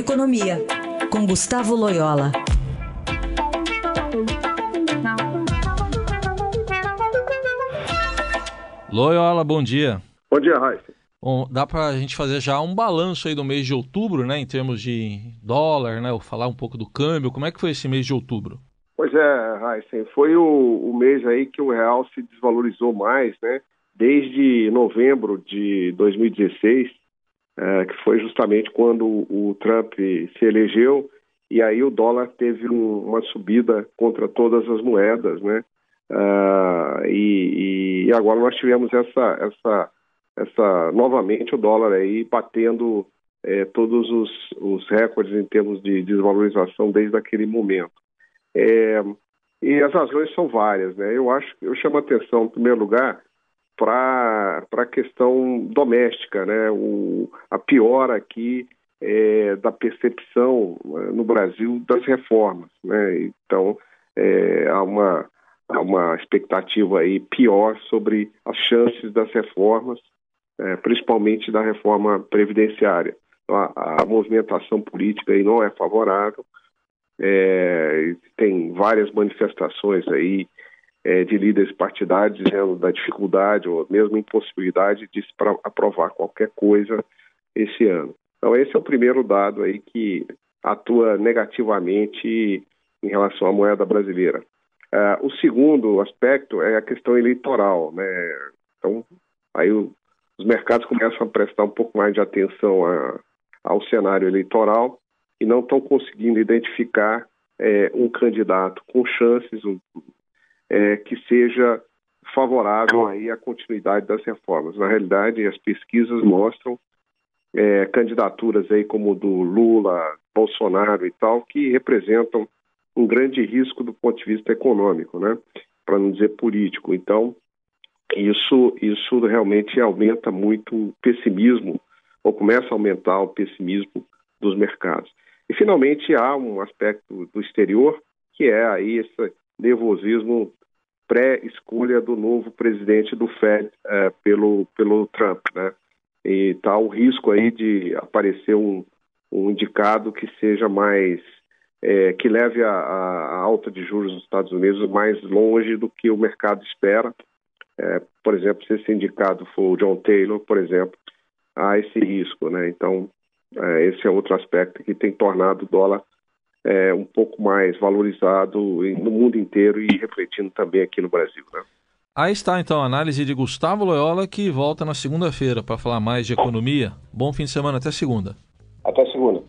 Economia, com Gustavo Loyola. Loyola, bom dia. Bom dia, Raíssa. Bom, dá para a gente fazer já um balanço aí do mês de outubro, né, em termos de dólar, né, ou falar um pouco do câmbio. Como é que foi esse mês de outubro? Pois é, Raíssa, foi o, o mês aí que o real se desvalorizou mais, né, desde novembro de 2016, é, que foi justamente quando o Trump se elegeu, e aí o dólar teve um, uma subida contra todas as moedas, né, uh, e, e, agora nós tivemos essa, essa, essa novamente o dólar aí batendo é, todos os, os recordes em termos de desvalorização desde aquele momento. É, e as razões são várias, né? Eu acho, eu chamo a atenção, em primeiro lugar, para a questão doméstica, né? O, a piora aqui é, da percepção é, no Brasil das reformas, né? Então, é, há, uma, há uma expectativa aí pior sobre as chances das reformas, é, principalmente da reforma previdenciária. Então, a, a, movimentação política aí não é favorável, é, tem várias manifestações aí é, de líderes partidários dizendo da dificuldade ou mesmo impossibilidade de se aprovar qualquer coisa esse ano. Então esse é o primeiro dado aí que atua negativamente em relação à moeda brasileira. Uh, o segundo aspecto é a questão eleitoral, né? Então aí o, os mercados começam a prestar um pouco mais de atenção a, ao cenário eleitoral e não estão conseguindo identificar é, um candidato com chances, um, é, que seja favorável aí à continuidade das reformas. Na realidade, as pesquisas mostram é, candidaturas aí como do Lula, Bolsonaro e tal, que representam um grande risco do ponto de vista econômico, né? Para não dizer político. Então, isso, isso realmente aumenta muito o pessimismo, ou começa a aumentar o pessimismo dos mercados. E, finalmente, há um aspecto do exterior, que é aí esse nervosismo pré-escolha do novo presidente do Fed é, pelo, pelo Trump, né? E está o risco aí de aparecer um, um indicado que seja mais é, que leve a, a, alta de juros dos Estados Unidos mais longe do que o mercado espera. É, por exemplo, se esse indicado for o John Taylor, por exemplo, há esse risco, né? Então, é, esse é outro aspecto que tem tornado o dólar é, um pouco mais valorizado no mundo inteiro e refletindo também aqui no Brasil. Né? Aí está então a análise de Gustavo Loyola, que volta na segunda-feira para falar mais de economia. Bom fim de semana, até segunda. Até segunda.